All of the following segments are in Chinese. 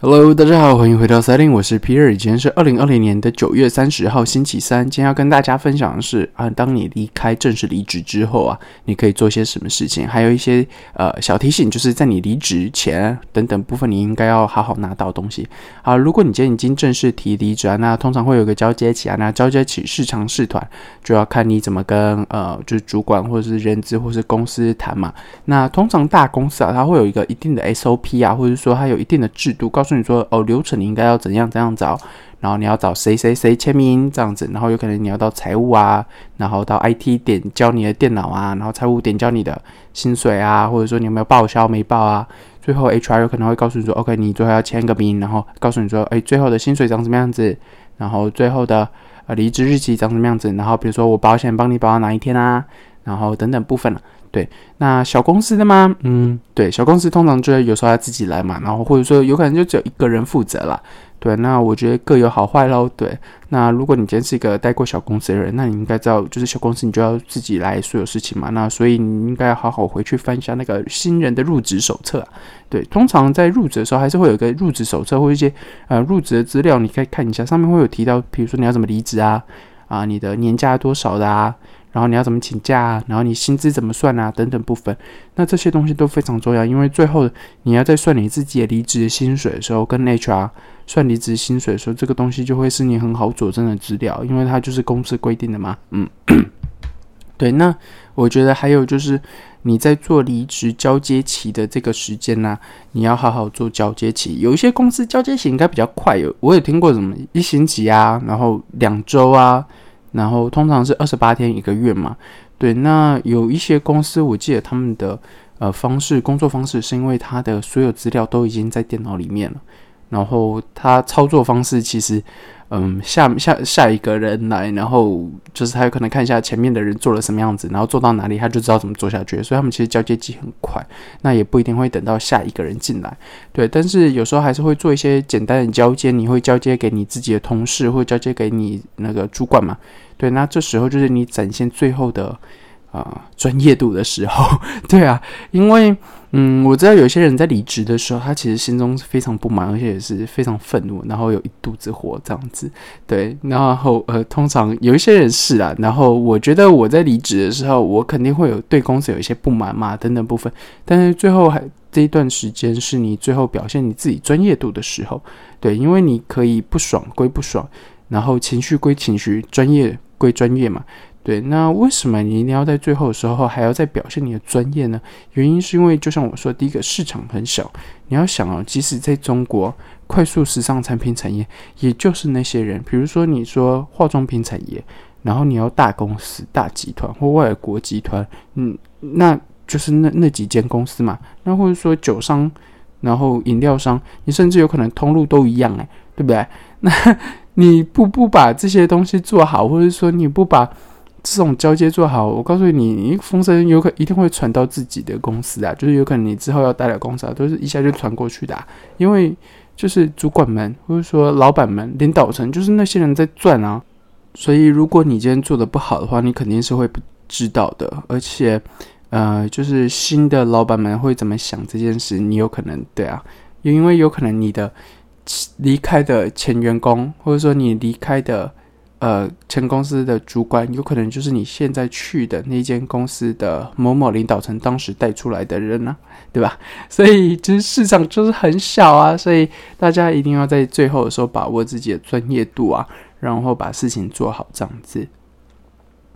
Hello，大家好，欢迎回到 Setting，我是 Peter，今天是二零二零年的九月三十号，星期三。今天要跟大家分享的是啊，当你离开正式离职之后啊，你可以做些什么事情？还有一些呃小提醒，就是在你离职前等等部分，你应该要好好拿到东西啊。如果你今天已经正式提离职啊，那通常会有个交接期啊，那交接期市场试团就要看你怎么跟呃就是主管或者是人资或是公司谈嘛。那通常大公司啊，它会有一个一定的 SOP 啊，或者说它有一定的制度，告诉你说哦流程你应该要怎样怎样找，然后你要找谁谁谁签名这样子，然后有可能你要到财务啊，然后到 IT 点交你的电脑啊，然后财务点交你的薪水啊，或者说你有没有报销没报啊，最后 HR 有可能会告诉你说 OK 你最后要签个名，然后告诉你说哎最后的薪水长什么样子，然后最后的呃离职日期长什么样子，然后比如说我保险帮你保到哪一天啊，然后等等部分了。对，那小公司的吗？嗯，对，小公司通常就是有时候要自己来嘛，然后或者说有可能就只有一个人负责啦。对，那我觉得各有好坏喽。对，那如果你今天是一个待过小公司的人，那你应该知道，就是小公司你就要自己来所有事情嘛。那所以你应该要好好回去翻一下那个新人的入职手册。对，通常在入职的时候还是会有一个入职手册或一些呃入职的资料，你可以看一下，上面会有提到，比如说你要怎么离职啊，啊，你的年假多少的啊。然后你要怎么请假啊？然后你薪资怎么算啊？等等部分，那这些东西都非常重要，因为最后你要在算你自己的离职薪水的时候，跟 HR 算离职薪水的时候，这个东西就会是你很好佐证的资料，因为它就是公司规定的嘛。嗯，对。那我觉得还有就是你在做离职交接期的这个时间呢，你要好好做交接期。有一些公司交接期应该比较快，有我也听过什么一星期啊，然后两周啊。然后通常是二十八天一个月嘛，对。那有一些公司，我记得他们的呃方式工作方式是因为他的所有资料都已经在电脑里面了，然后他操作方式其实。嗯，下下下一个人来，然后就是他有可能看一下前面的人做了什么样子，然后做到哪里，他就知道怎么做下去。所以他们其实交接机很快，那也不一定会等到下一个人进来。对，但是有时候还是会做一些简单的交接，你会交接给你自己的同事，或交接给你那个主管嘛？对，那这时候就是你展现最后的。啊，专业度的时候，对啊，因为嗯，我知道有些人在离职的时候，他其实心中是非常不满，而且也是非常愤怒，然后有一肚子火这样子。对，然后呃，通常有一些人是啊，然后我觉得我在离职的时候，我肯定会有对公司有一些不满嘛，等等部分。但是最后还这一段时间是你最后表现你自己专业度的时候，对，因为你可以不爽归不爽，然后情绪归情绪，专业归专业嘛。对，那为什么你一定要在最后的时候还要再表现你的专业呢？原因是因为，就像我说，第一个市场很小，你要想哦，即使在中国快速时尚产品产业，也就是那些人，比如说你说化妆品产业，然后你要大公司、大集团或外国集团，嗯，那就是那那几间公司嘛。那或者说酒商，然后饮料商，你甚至有可能通路都一样，诶，对不对？那你不不把这些东西做好，或者说你不把这种交接做好，我告诉你，你风声有可一定会传到自己的公司啊，就是有可能你之后要带的公司，都是一下就传过去的，因为就是主管们或者说老板们、领导层，就是那些人在赚啊，所以如果你今天做的不好的话，你肯定是会不知道的，而且呃，就是新的老板们会怎么想这件事，你有可能对啊，因为有可能你的离开的前员工，或者说你离开的。呃，前公司的主管有可能就是你现在去的那间公司的某某领导层当时带出来的人呢，对吧？所以其实市场就是很小啊，所以大家一定要在最后的时候把握自己的专业度啊，然后把事情做好这样子。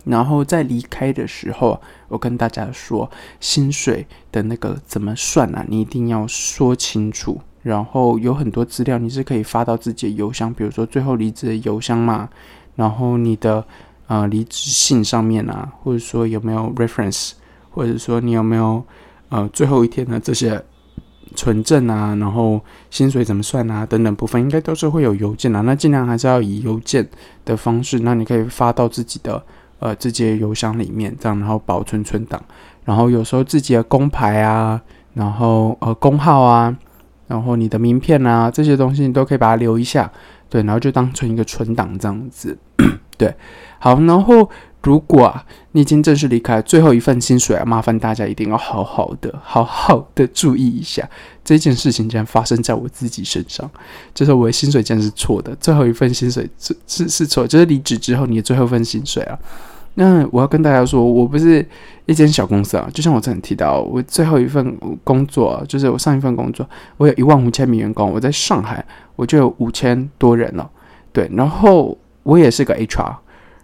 然后在离开的时候，我跟大家说，薪水的那个怎么算啊？你一定要说清楚。然后有很多资料你是可以发到自己的邮箱，比如说最后离职的邮箱嘛。然后你的呃离职信上面啊，或者说有没有 reference，或者说你有没有呃最后一天的这些存证啊，然后薪水怎么算啊等等部分，应该都是会有邮件啊。那尽量还是要以邮件的方式，那你可以发到自己的呃自己的邮箱里面，这样然后保存存档。然后有时候自己的工牌啊，然后呃工号啊，然后你的名片啊这些东西，你都可以把它留一下。对，然后就当成一个存档这样子，对，好，然后如果啊，你已经正式离开最后一份薪水啊，麻烦大家一定要好好的、好好的注意一下这件事情，竟然发生在我自己身上，就是我的薪水竟然是错的，最后一份薪水是是是错，就是离职之后你的最后一份薪水啊。那我要跟大家说，我不是一间小公司啊，就像我之前提到，我最后一份工作就是我上一份工作，我有一万五千名员工，我在上海我就有五千多人了，对，然后我也是个 HR。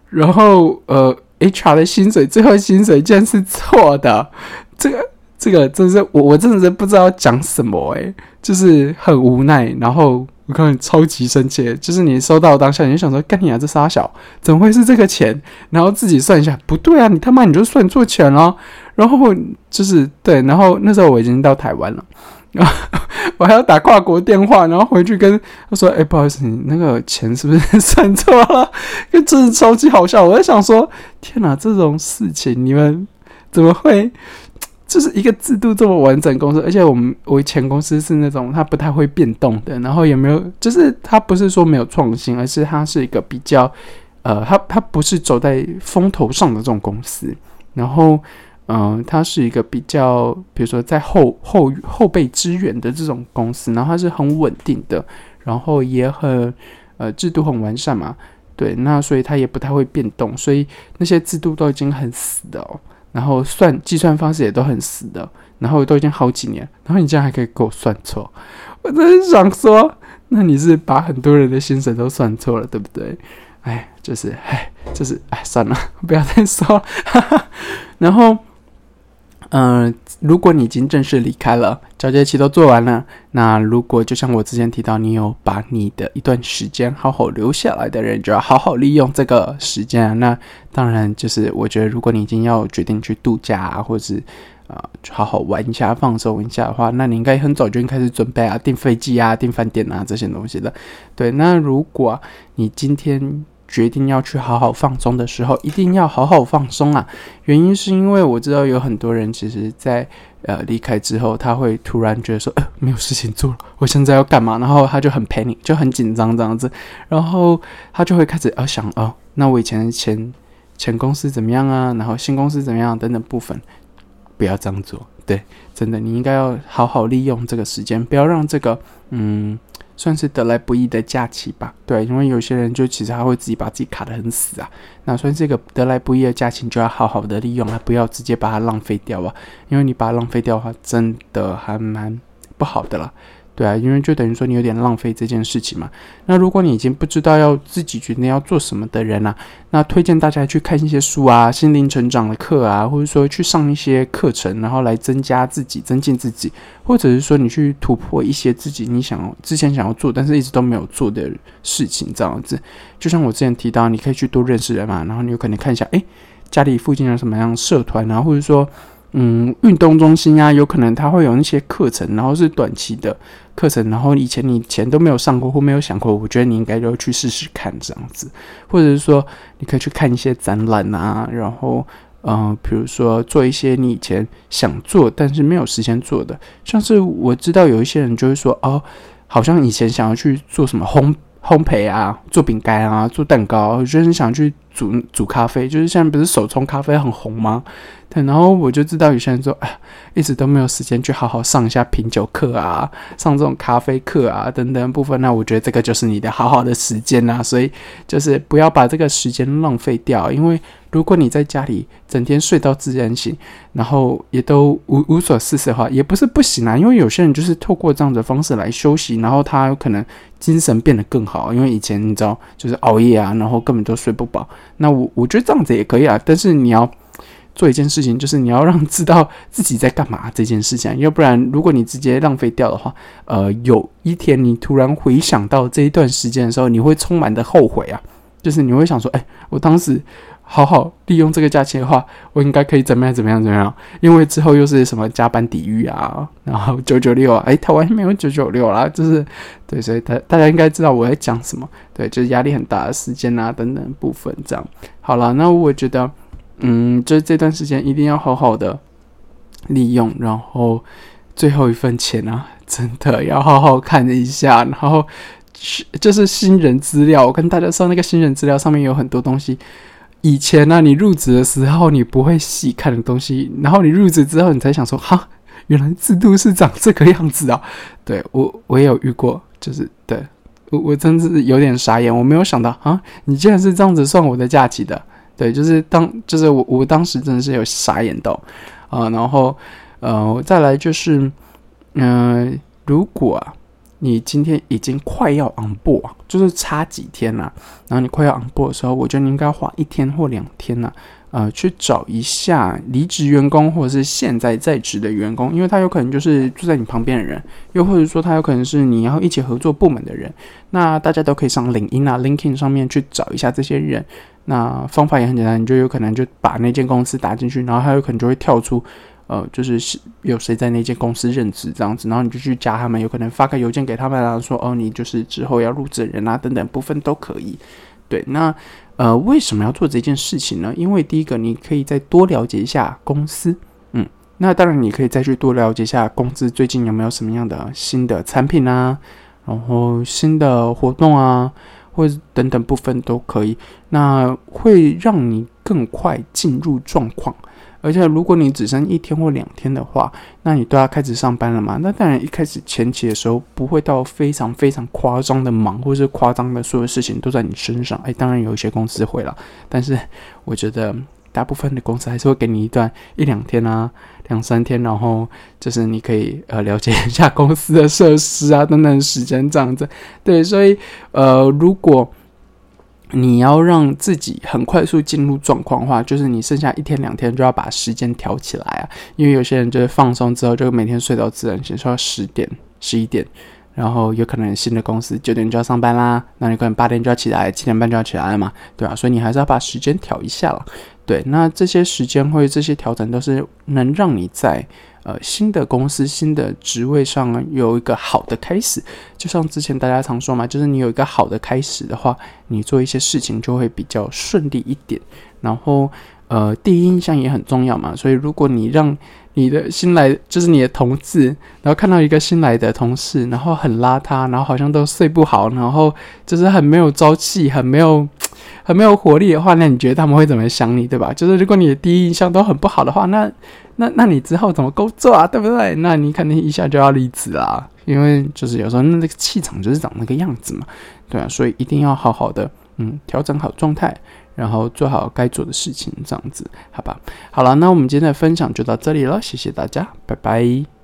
然后，呃，HR 的薪水最后薪水竟然是错的，这个这个真是我我真的是不知道讲什么诶，就是很无奈。然后我看超级生气，就是你收到当下你就想说，干你啊，这傻小，怎么会是这个钱？然后自己算一下，不对啊，你他妈你就算错钱了。然后就是对，然后那时候我已经到台湾了。然 后我还要打跨国电话，然后回去跟他说：“哎，不好意思，你那个钱是不是算错了？”因为真的超级好笑。我在想说：“天哪，这种事情你们怎么会？就是一个制度这么完整公司，而且我们我前公司是那种它不太会变动的，然后也没有，就是它不是说没有创新，而是它是一个比较呃，它它不是走在风头上的这种公司，然后。”嗯，它是一个比较，比如说在后后后备支援的这种公司，然后它是很稳定的，然后也很呃制度很完善嘛，对，那所以它也不太会变动，所以那些制度都已经很死的哦，然后算计算方式也都很死的，然后都已经好几年，然后你竟然还可以给我算错，我真是想说，那你是把很多人的薪水都算错了，对不对？哎，就是 哎，就是 哎，算了，不要再说了，哈哈，然后。嗯，如果你已经正式离开了，交接期都做完了，那如果就像我之前提到，你有把你的一段时间好好留下来的人，就要好好利用这个时间啊。那当然就是我觉得，如果你已经要决定去度假啊，或者是啊好好玩一下、放松一下的话，那你应该很早就开始准备啊，订飞机啊、订饭店啊这些东西的。对，那如果你今天。决定要去好好放松的时候，一定要好好放松啊！原因是因为我知道有很多人，其实，在呃离开之后，他会突然觉得说，呃，没有事情做了，我现在要干嘛？然后他就很 panic，就很紧张这样子，然后他就会开始啊想，哦，那我以前前前公司怎么样啊？然后新公司怎么样等等部分，不要这样做，对，真的，你应该要好好利用这个时间，不要让这个，嗯。算是得来不易的假期吧，对，因为有些人就其实他会自己把自己卡得很死啊，那算是一个得来不易的假期，就要好好的利用啊，不要直接把它浪费掉啊，因为你把它浪费掉的话，真的还蛮不好的啦。对啊，因为就等于说你有点浪费这件事情嘛。那如果你已经不知道要自己决定要做什么的人啊，那推荐大家去看一些书啊，心灵成长的课啊，或者说去上一些课程，然后来增加自己、增进自己，或者是说你去突破一些自己你想之前想要做但是一直都没有做的事情，这样子。就像我之前提到，你可以去多认识人嘛，然后你有可能看一下，诶，家里附近有什么样社团啊，或者说。嗯，运动中心啊，有可能他会有那些课程，然后是短期的课程，然后以前你钱都没有上过或没有想过，我觉得你应该就去试试看这样子，或者是说你可以去看一些展览啊，然后嗯，比如说做一些你以前想做但是没有时间做的，像是我知道有一些人就会说哦，好像以前想要去做什么烘烘焙啊，做饼干啊，做蛋糕，就是想去煮煮咖啡，就是现在不是手冲咖啡很红吗？对，然后我就知道有些人说，哎，一直都没有时间去好好上一下品酒课啊，上这种咖啡课啊等等部分。那我觉得这个就是你的好好的时间啊，所以就是不要把这个时间浪费掉。因为如果你在家里整天睡到自然醒，然后也都无无所事事的话，也不是不行啊。因为有些人就是透过这样的方式来休息，然后他有可能精神变得更好。因为以前你知道，就是熬夜啊，然后根本都睡不饱。那我我觉得这样子也可以啊，但是你要。做一件事情，就是你要让知道自己在干嘛这件事情，要不然如果你直接浪费掉的话，呃，有一天你突然回想到这一段时间的时候，你会充满的后悔啊，就是你会想说，哎，我当时好好利用这个假期的话，我应该可以怎么样怎么样怎么样？因为之后又是什么加班抵御啊，然后九九六啊，哎，台湾没有九九六啦，就是对，所以大大家应该知道我在讲什么，对，就是压力很大的时间啊等等部分这样。好了，那我觉得。嗯，就这段时间一定要好好的利用，然后最后一份钱啊，真的要好好看一下。然后是就是新人资料，我跟大家说，那个新人资料上面有很多东西，以前呢，你入职的时候你不会细看的东西，然后你入职之后你才想说，哈，原来制度是长这个样子啊！对我我也有遇过，就是对我我真是有点傻眼，我没有想到啊，你竟然是这样子算我的假期的。对，就是当就是我我当时真的是有傻眼到啊，然后呃再来就是嗯，如果啊。你今天已经快要 on board，就是差几天了。然后你快要 on board 的时候，我觉得你应该花一天或两天呢，呃，去找一下离职员工或者是现在在职的员工，因为他有可能就是住在你旁边的人，又或者说他有可能是你要一起合作部门的人。那大家都可以上领英啊、LinkedIn 上面去找一下这些人。那方法也很简单，你就有可能就把那间公司打进去，然后他有可能就会跳出。呃，就是有谁在那间公司任职这样子，然后你就去加他们，有可能发个邮件给他们，然后说哦，你就是之后要入职人啊，等等部分都可以。对，那呃，为什么要做这件事情呢？因为第一个，你可以再多了解一下公司，嗯，那当然你可以再去多了解一下公司最近有没有什么样的新的产品啊，然后新的活动啊，或者等等部分都可以，那会让你更快进入状况。而且，如果你只剩一天或两天的话，那你都要开始上班了嘛？那当然，一开始前期的时候不会到非常非常夸张的忙，或是夸张的所有事情都在你身上。哎，当然有一些公司会了，但是我觉得大部分的公司还是会给你一段一两天啊，两三天，然后就是你可以呃了解一下公司的设施啊等等时间这样子。对，所以呃如果。你要让自己很快速进入状况的话，就是你剩下一天两天就要把时间调起来啊，因为有些人就是放松之后就每天睡到自然醒，睡到十点、十一点，然后有可能新的公司九点就要上班啦，那你可能八点就要起来，七点半就要起来了嘛，对吧？所以你还是要把时间调一下了。对，那这些时间或者这些调整都是能让你在。呃，新的公司、新的职位上有一个好的开始，就像之前大家常说嘛，就是你有一个好的开始的话，你做一些事情就会比较顺利一点。然后，呃，第一印象也很重要嘛，所以如果你让你的新来，就是你的同事，然后看到一个新来的同事，然后很邋遢，然后好像都睡不好，然后就是很没有朝气，很没有。很没有活力的话，那你觉得他们会怎么想你，对吧？就是如果你的第一印象都很不好的话，那那那你之后怎么工作啊，对不对？那你肯定一下就要离职啊，因为就是有时候那个气场就是长那个样子嘛，对啊，所以一定要好好的嗯调整好状态，然后做好该做的事情，这样子，好吧？好了，那我们今天的分享就到这里了，谢谢大家，拜拜。